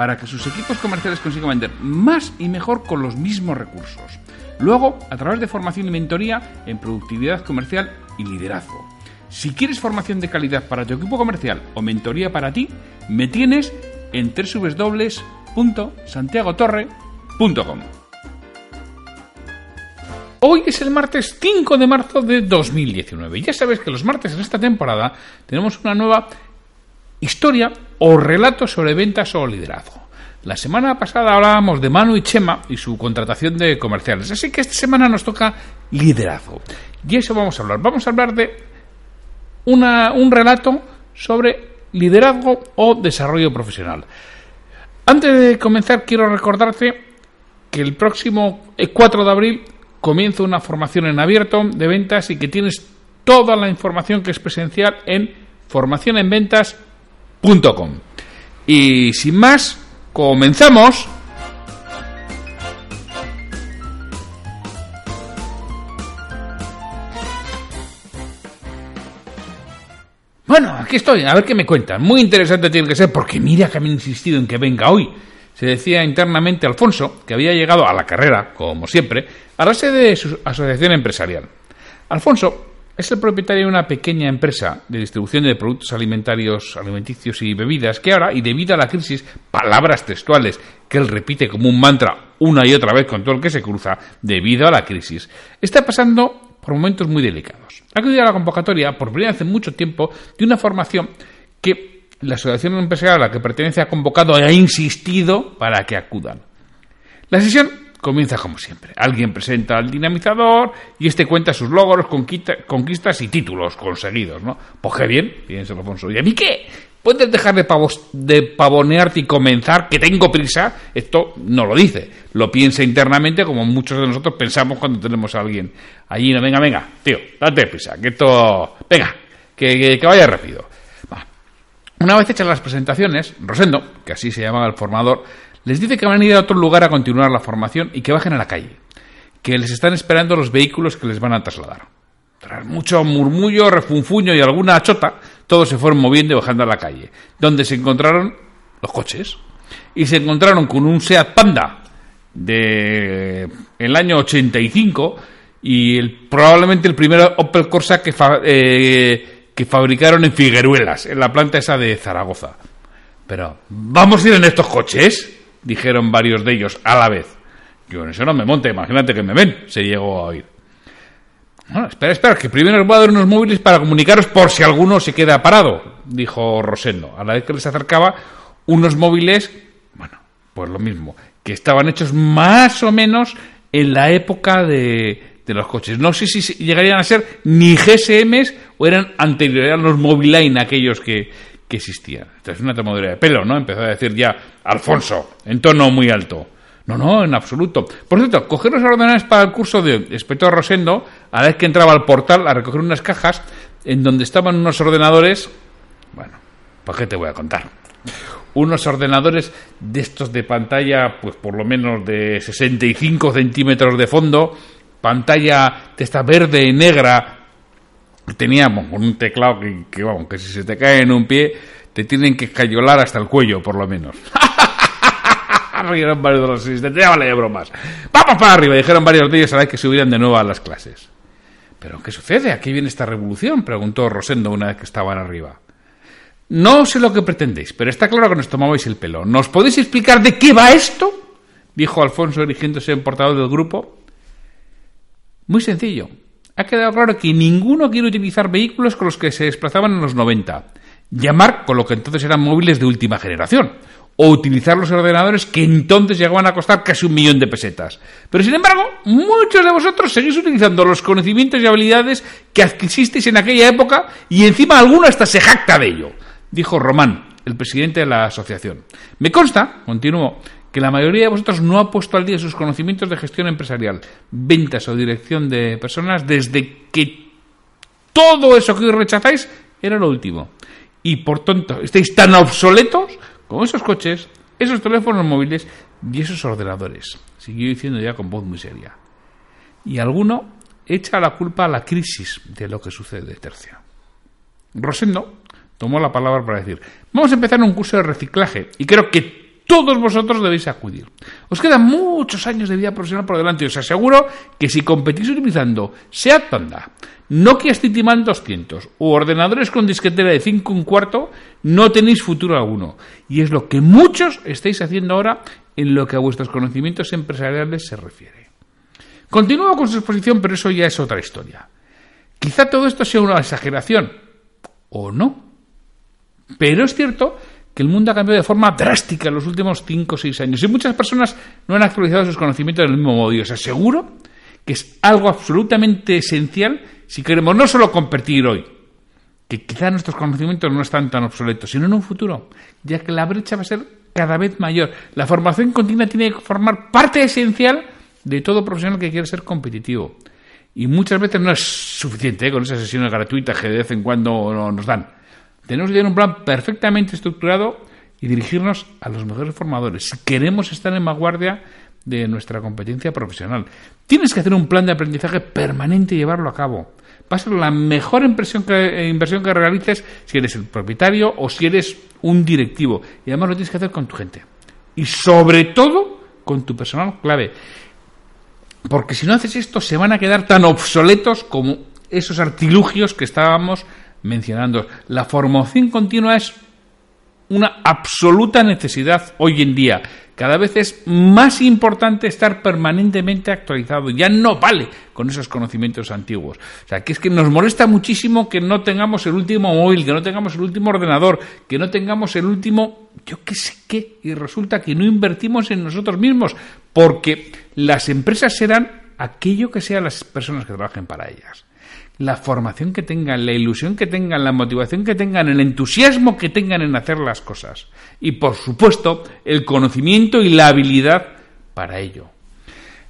para que sus equipos comerciales consigan vender más y mejor con los mismos recursos. Luego, a través de formación y mentoría en productividad comercial y liderazgo. Si quieres formación de calidad para tu equipo comercial o mentoría para ti, me tienes en www.santiagotorre.com. Hoy es el martes 5 de marzo de 2019 y ya sabes que los martes en esta temporada tenemos una nueva historia o relato sobre ventas o liderazgo. La semana pasada hablábamos de Manu y Chema y su contratación de comerciales, así que esta semana nos toca liderazgo. Y eso vamos a hablar. Vamos a hablar de una, un relato sobre liderazgo o desarrollo profesional. Antes de comenzar, quiero recordarte que el próximo 4 de abril comienza una formación en abierto de ventas y que tienes toda la información que es presencial en formacionenventas.com. Y sin más, comenzamos. Bueno, aquí estoy, a ver qué me cuentan. Muy interesante tiene que ser, porque mira que me han insistido en que venga hoy. Se decía internamente Alfonso que había llegado a la carrera, como siempre, a la sede de su asociación empresarial. Alfonso es el propietario de una pequeña empresa de distribución de productos alimentarios, alimenticios y bebidas que ahora, y debido a la crisis, palabras textuales que él repite como un mantra una y otra vez con todo el que se cruza, debido a la crisis, está pasando por momentos muy delicados. Ha acudido a la convocatoria, por primera vez en mucho tiempo, de una formación que la asociación empresarial a la que pertenece ha convocado y ha insistido para que acudan. La sesión comienza como siempre. Alguien presenta al dinamizador y este cuenta sus logros, conquistas y títulos conseguidos, ¿no? Pues qué bien, piensa Alfonso. ¿Y a mí qué? ¿Puedes dejar de, de pavonearte y comenzar? Que tengo prisa. Esto no lo dice. Lo piensa internamente como muchos de nosotros pensamos cuando tenemos a alguien allí. No, venga, venga, tío, date prisa. Que esto... Venga, que, que, vaya rápido. Una vez hechas las presentaciones, Rosendo, que así se llamaba el formador, les dice que van a ir a otro lugar a continuar la formación y que bajen a la calle, que les están esperando los vehículos que les van a trasladar. Tras mucho murmullo, refunfuño y alguna chota, todos se fueron moviendo y bajando a la calle, donde se encontraron los coches. Y se encontraron con un Seat Panda de el año 85 y el, probablemente el primer Opel Corsa que, eh, que fabricaron en Figueruelas, en la planta esa de Zaragoza. Pero, ¿vamos a ir en estos coches? Dijeron varios de ellos a la vez. Yo en eso no me monte, imagínate que me ven, se llegó a oír. Bueno, espera, espera, que primero os voy a dar unos móviles para comunicaros por si alguno se queda parado, dijo Rosendo, a la vez que les acercaba unos móviles, bueno, pues lo mismo, que estaban hechos más o menos en la época de, de los coches. No sé si llegarían a ser ni GSMs o eran anteriores, a los Moviline aquellos que, que existían. Esta es una tomadura de pelo, ¿no? Empezó a decir ya Alfonso, en tono muy alto. No, no, en absoluto. Por cierto, coger los ordenadores para el curso de Inspector Rosendo, a la vez que entraba al portal a recoger unas cajas en donde estaban unos ordenadores. Bueno, ¿para qué te voy a contar? Unos ordenadores de estos de pantalla, pues por lo menos de 65 centímetros de fondo, pantalla de esta verde y negra teníamos un teclado que, que, vamos, que si se te cae en un pie, te tienen que cayolar hasta el cuello, por lo menos. Rieron varios de los asistentes, ya vale de bromas. ¡Vamos para arriba! Dijeron varios de ellos a la vez que subieran de nuevo a las clases. ¿Pero qué sucede? ¿A qué viene esta revolución? Preguntó Rosendo una vez que estaban arriba. No sé lo que pretendéis, pero está claro que nos tomabais el pelo. ¿Nos podéis explicar de qué va esto? dijo Alfonso dirigiéndose en portador del grupo. Muy sencillo. Ha quedado claro que ninguno quiere utilizar vehículos con los que se desplazaban en los 90. Llamar con lo que entonces eran móviles de última generación. O utilizar los ordenadores que entonces llegaban a costar casi un millón de pesetas. Pero sin embargo, muchos de vosotros seguís utilizando los conocimientos y habilidades que adquiristeis en aquella época y encima alguno hasta se jacta de ello, dijo Román, el presidente de la asociación. Me consta, continuó, que la mayoría de vosotros no ha puesto al día sus conocimientos de gestión empresarial, ventas o dirección de personas desde que todo eso que hoy rechazáis era lo último. Y por tanto, estáis tan obsoletos como esos coches, esos teléfonos móviles y esos ordenadores. Siguió diciendo ya con voz muy seria. Y alguno echa la culpa a la crisis de lo que sucede, tercio. Rosendo tomó la palabra para decir, vamos a empezar un curso de reciclaje y creo que todos vosotros debéis acudir. Os quedan muchos años de vida profesional por delante y os aseguro que si competís utilizando SEAT Panda, Nokia Cityman 200 o ordenadores con disquetera de 5 un cuarto, no tenéis futuro alguno. Y es lo que muchos estáis haciendo ahora en lo que a vuestros conocimientos empresariales se refiere. Continúo con su exposición, pero eso ya es otra historia. Quizá todo esto sea una exageración, o no. Pero es cierto que el mundo ha cambiado de forma drástica en los últimos 5 o 6 años y muchas personas no han actualizado sus conocimientos del mismo modo. Y os aseguro que es algo absolutamente esencial si queremos no solo competir hoy, que quizás nuestros conocimientos no están tan obsoletos, sino en un futuro, ya que la brecha va a ser cada vez mayor. La formación continua tiene que formar parte esencial de todo profesional que quiere ser competitivo. Y muchas veces no es suficiente ¿eh? con esas sesiones gratuitas que de vez en cuando nos dan. Tenemos que tener un plan perfectamente estructurado y dirigirnos a los mejores formadores. Si queremos estar en vanguardia de nuestra competencia profesional, tienes que hacer un plan de aprendizaje permanente y llevarlo a cabo. Va a ser la mejor eh, inversión que realices si eres el propietario o si eres un directivo. Y además lo tienes que hacer con tu gente. Y sobre todo con tu personal clave. Porque si no haces esto, se van a quedar tan obsoletos como esos artilugios que estábamos mencionando. La formación continua es una absoluta necesidad hoy en día. Cada vez es más importante estar permanentemente actualizado. Ya no vale con esos conocimientos antiguos. O sea, que es que nos molesta muchísimo que no tengamos el último móvil, que no tengamos el último ordenador, que no tengamos el último, yo qué sé qué, y resulta que no invertimos en nosotros mismos, porque las empresas serán aquello que sean las personas que trabajen para ellas la formación que tengan, la ilusión que tengan, la motivación que tengan, el entusiasmo que tengan en hacer las cosas. Y por supuesto, el conocimiento y la habilidad para ello.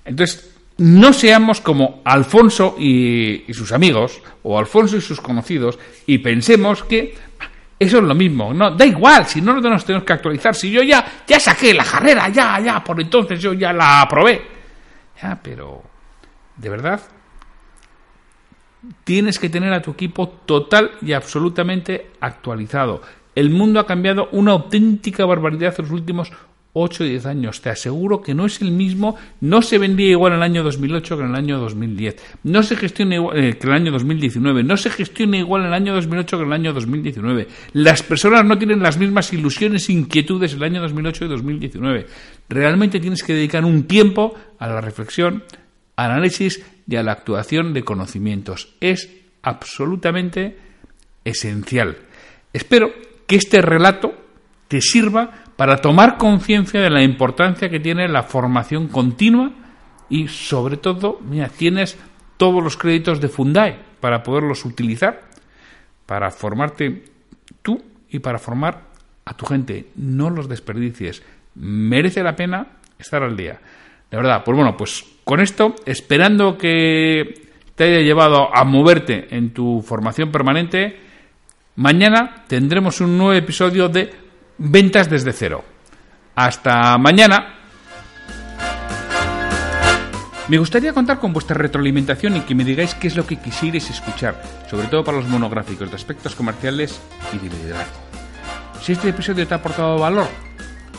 Entonces, no seamos como Alfonso y, sus amigos, o Alfonso y sus conocidos, y pensemos que eso es lo mismo. No, da igual, si no nos tenemos que actualizar. Si yo ya, ya saqué la carrera, ya, ya, por entonces yo ya la aprobé. Ya, pero, ¿de verdad? Tienes que tener a tu equipo total y absolutamente actualizado. El mundo ha cambiado una auténtica barbaridad en los últimos 8 o 10 años. Te aseguro que no es el mismo, no se vendía igual en el año 2008 que en el año 2010. No se gestiona igual eh, que en el año 2019. No se gestiona igual en el año 2008 que en el año 2019. Las personas no tienen las mismas ilusiones e inquietudes el año 2008 y 2019. Realmente tienes que dedicar un tiempo a la reflexión, análisis y a la actuación de conocimientos. Es absolutamente esencial. Espero que este relato te sirva para tomar conciencia de la importancia que tiene la formación continua y sobre todo, mira, tienes todos los créditos de Fundae para poderlos utilizar para formarte tú y para formar a tu gente. No los desperdicies. Merece la pena estar al día. De verdad, pues bueno, pues con esto, esperando que te haya llevado a moverte en tu formación permanente, mañana tendremos un nuevo episodio de Ventas desde cero. Hasta mañana. Me gustaría contar con vuestra retroalimentación y que me digáis qué es lo que quisierais escuchar, sobre todo para los monográficos de aspectos comerciales y de liderazgo. Si este episodio te ha aportado valor,